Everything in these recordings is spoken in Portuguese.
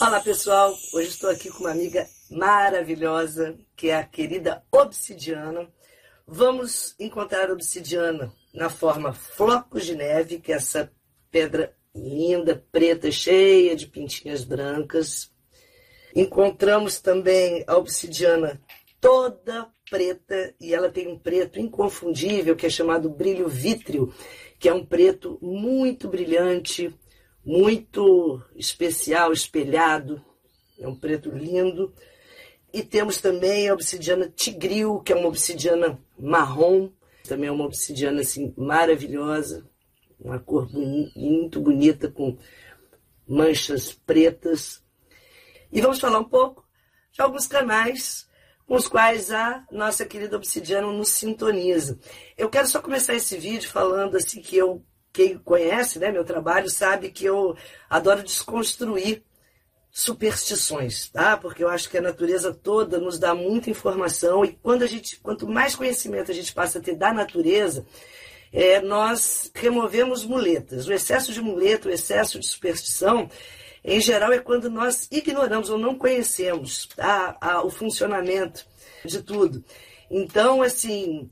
Olá pessoal, hoje estou aqui com uma amiga maravilhosa que é a querida Obsidiana. Vamos encontrar a obsidiana na forma flocos de neve, que é essa pedra linda, preta, cheia de pintinhas brancas. Encontramos também a obsidiana toda preta e ela tem um preto inconfundível que é chamado brilho vítreo, que é um preto muito brilhante, muito especial, espelhado, é um preto lindo. E temos também a obsidiana tigril, que é uma obsidiana marrom, também é uma obsidiana assim maravilhosa, uma cor muito bonita com manchas pretas. E vamos falar um pouco de alguns canais com os quais a nossa querida obsidiana nos sintoniza. Eu quero só começar esse vídeo falando assim que eu quem conhece né, meu trabalho sabe que eu adoro desconstruir superstições, tá? Porque eu acho que a natureza toda nos dá muita informação e quando a gente, quanto mais conhecimento a gente passa a ter da natureza, é, nós removemos muletas. O excesso de muleta, o excesso de superstição, em geral, é quando nós ignoramos ou não conhecemos tá? a, o funcionamento de tudo. Então, assim,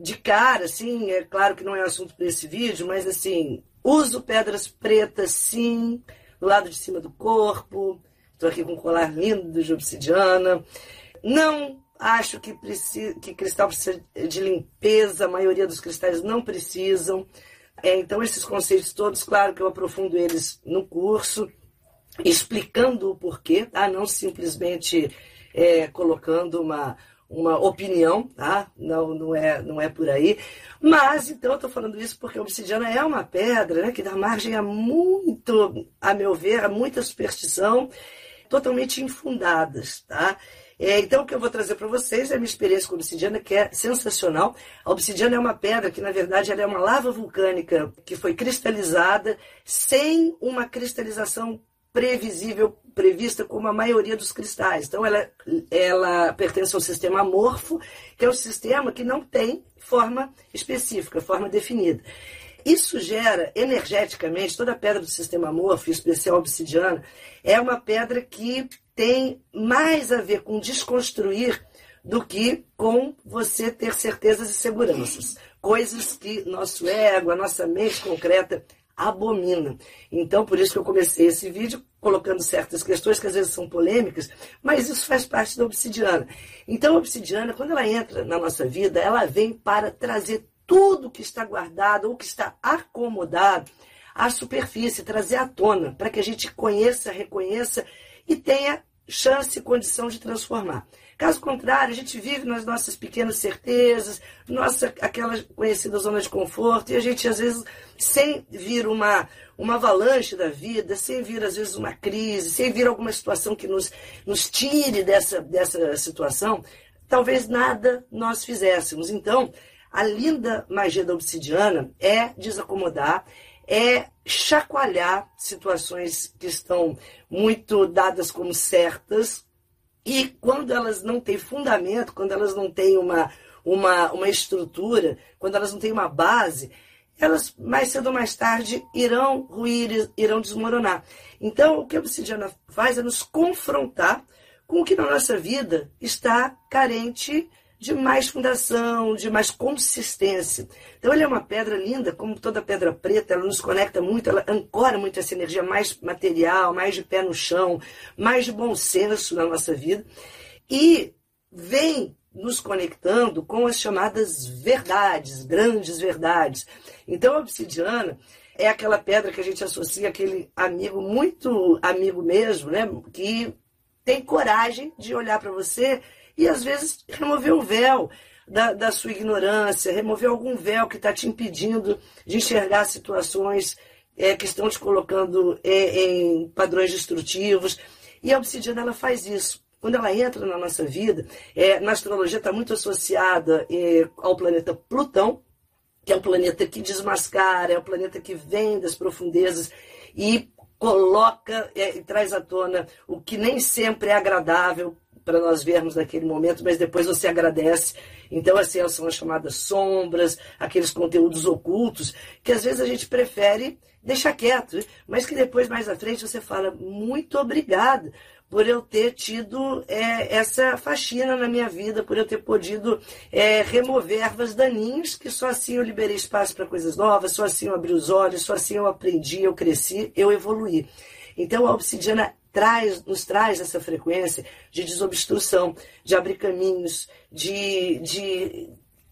de cara, assim, é claro que não é assunto para esse vídeo, mas assim, uso pedras pretas, sim, do lado de cima do corpo. Estou aqui com um colar lindo de obsidiana. Não acho que, precisa, que cristal precisa de limpeza, a maioria dos cristais não precisam. É, então, esses conceitos todos, claro que eu aprofundo eles no curso, explicando o porquê, tá? não simplesmente é, colocando uma, uma opinião, tá? Não, não é, não é por aí. Mas então eu estou falando isso porque a obsidiana é uma pedra, né, que dá margem a muito, a meu ver, a muita superstição, totalmente infundadas, tá? É, então, o que eu vou trazer para vocês é a minha experiência com a obsidiana, que é sensacional. A obsidiana é uma pedra que, na verdade, ela é uma lava vulcânica que foi cristalizada sem uma cristalização previsível, prevista como a maioria dos cristais. Então, ela, ela pertence ao sistema amorfo, que é um sistema que não tem forma específica, forma definida. Isso gera energeticamente, toda pedra do sistema amorfo, em especial obsidiana, é uma pedra que tem mais a ver com desconstruir do que com você ter certezas e seguranças. Coisas que nosso ego, a nossa mente concreta abomina. Então, por isso que eu comecei esse vídeo colocando certas questões que às vezes são polêmicas, mas isso faz parte da obsidiana. Então, a obsidiana, quando ela entra na nossa vida, ela vem para trazer tudo que está guardado ou que está acomodado à superfície, trazer à tona, para que a gente conheça, reconheça e tenha chance e condição de transformar. Caso contrário, a gente vive nas nossas pequenas certezas, nossa aquela conhecida zona de conforto, e a gente às vezes sem vir uma uma avalanche da vida, sem vir às vezes uma crise, sem vir alguma situação que nos, nos tire dessa, dessa situação, talvez nada nós fizéssemos. Então, a linda magia da obsidiana é desacomodar, é chacoalhar situações que estão muito dadas como certas e quando elas não têm fundamento, quando elas não têm uma, uma, uma estrutura, quando elas não têm uma base, elas mais cedo ou mais tarde irão ruir, irão desmoronar. Então, o que a obsidiana faz é nos confrontar com o que na nossa vida está carente de mais fundação, de mais consistência. Então, ele é uma pedra linda, como toda pedra preta, ela nos conecta muito, ela ancora muito essa energia mais material, mais de pé no chão, mais de bom senso na nossa vida. E vem nos conectando com as chamadas verdades, grandes verdades. Então, a obsidiana é aquela pedra que a gente associa aquele amigo muito amigo mesmo, né? Que tem coragem de olhar para você e às vezes remover o véu da, da sua ignorância, remover algum véu que está te impedindo de enxergar situações é, que estão te colocando é, em padrões destrutivos. E a obsidiana ela faz isso quando ela entra na nossa vida, é, na astrologia está muito associada é, ao planeta Plutão, que é o planeta que desmascara, é o planeta que vem das profundezas e coloca é, e traz à tona o que nem sempre é agradável para nós vermos naquele momento, mas depois você agradece. Então, assim, são as chamadas sombras, aqueles conteúdos ocultos, que às vezes a gente prefere deixar quieto, mas que depois, mais à frente, você fala, muito obrigada por eu ter tido é, essa faxina na minha vida, por eu ter podido é, remover ervas daninhas, que só assim eu liberei espaço para coisas novas, só assim eu abri os olhos, só assim eu aprendi, eu cresci, eu evoluí. Então a obsidiana traz, nos traz essa frequência de desobstrução, de abrir caminhos, de, de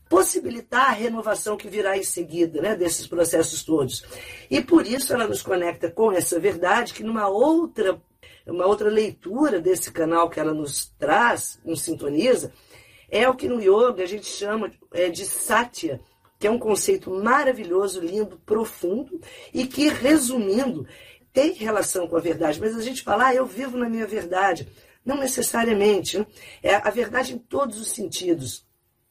possibilitar a renovação que virá em seguida né, desses processos todos. E por isso ela nos conecta com essa verdade que numa outra, uma outra leitura desse canal que ela nos traz, nos sintoniza, é o que no yoga a gente chama é, de satya, que é um conceito maravilhoso, lindo, profundo e que, resumindo, tem relação com a verdade, mas a gente fala, ah, eu vivo na minha verdade. Não necessariamente. Né? É a verdade em todos os sentidos.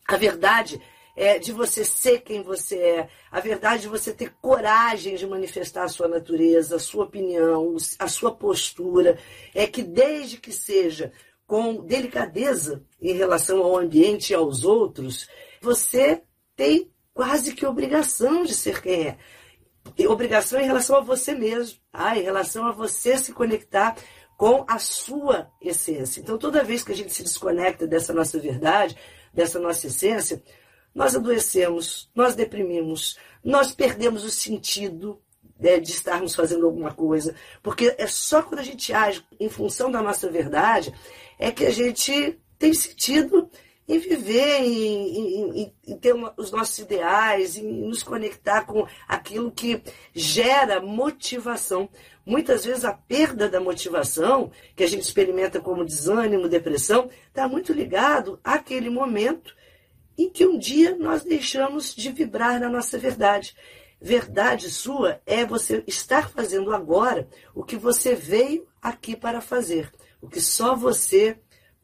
A verdade é de você ser quem você é. A verdade de você ter coragem de manifestar a sua natureza, a sua opinião, a sua postura. É que desde que seja com delicadeza em relação ao ambiente e aos outros, você tem quase que obrigação de ser quem é obrigação em relação a você mesmo, tá? em relação a você se conectar com a sua essência. Então, toda vez que a gente se desconecta dessa nossa verdade, dessa nossa essência, nós adoecemos, nós deprimimos, nós perdemos o sentido né, de estarmos fazendo alguma coisa, porque é só quando a gente age em função da nossa verdade é que a gente tem sentido em viver, em, em, em ter uma, os nossos ideais, em nos conectar com aquilo que gera motivação. Muitas vezes a perda da motivação, que a gente experimenta como desânimo, depressão, está muito ligado àquele momento em que um dia nós deixamos de vibrar na nossa verdade. Verdade sua é você estar fazendo agora o que você veio aqui para fazer, o que só você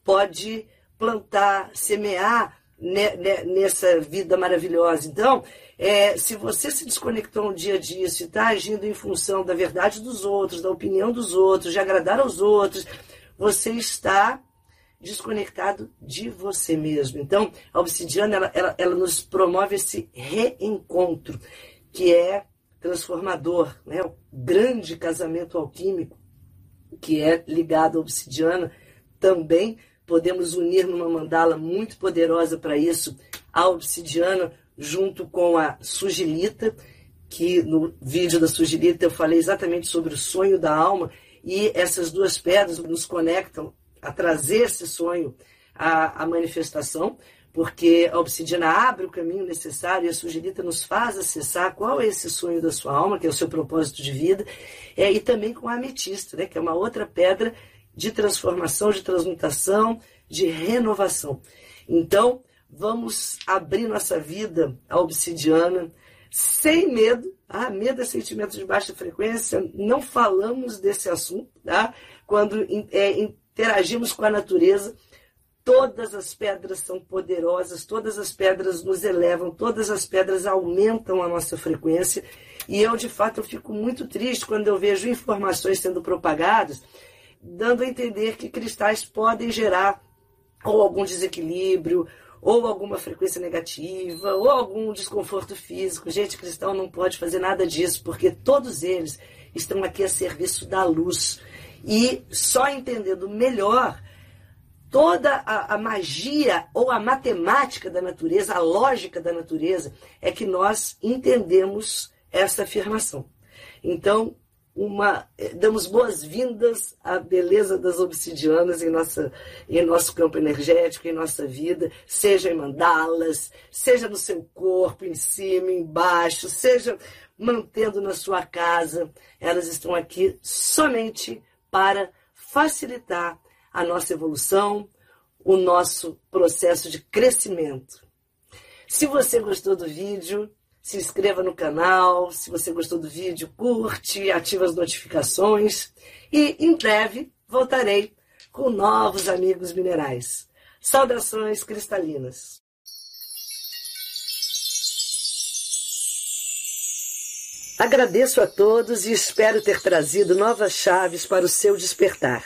pode plantar, semear nessa vida maravilhosa. Então, é, se você se desconectou um dia disso e está agindo em função da verdade dos outros, da opinião dos outros, de agradar aos outros, você está desconectado de você mesmo. Então, a obsidiana ela, ela, ela nos promove esse reencontro, que é transformador, né? o grande casamento alquímico, que é ligado à obsidiana, também podemos unir numa mandala muito poderosa para isso a obsidiana junto com a sugilita, que no vídeo da sugilita eu falei exatamente sobre o sonho da alma, e essas duas pedras nos conectam a trazer esse sonho à, à manifestação, porque a obsidiana abre o caminho necessário e a sugilita nos faz acessar qual é esse sonho da sua alma, que é o seu propósito de vida, é, e também com a ametista, né, que é uma outra pedra de transformação, de transmutação, de renovação. Então, vamos abrir nossa vida à obsidiana sem medo. Ah, medo é sentimento de baixa frequência. Não falamos desse assunto, tá? Quando é, interagimos com a natureza, todas as pedras são poderosas, todas as pedras nos elevam, todas as pedras aumentam a nossa frequência. E eu, de fato, eu fico muito triste quando eu vejo informações sendo propagadas dando a entender que cristais podem gerar ou algum desequilíbrio, ou alguma frequência negativa, ou algum desconforto físico. Gente, cristal não pode fazer nada disso, porque todos eles estão aqui a serviço da luz. E só entendendo melhor toda a, a, magia ou a matemática da natureza, a lógica da natureza, é que nós entendemos essa afirmação. Então, uma, eh, damos boas-vindas à beleza das obsidianas em, nossa, em nosso campo energético, em nossa vida, seja em mandalas, seja no seu corpo, em cima, embaixo, seja mantendo na sua casa. Elas estão aqui somente para facilitar a nossa evolução, o nosso processo de crescimento. Se você gostou do vídeo, se inscreva no canal. Se você gostou do vídeo, curte, ativa as notificações. E em breve voltarei com novos amigos minerais. Saudações cristalinas. Agradeço a todos e espero ter trazido novas chaves para o seu despertar.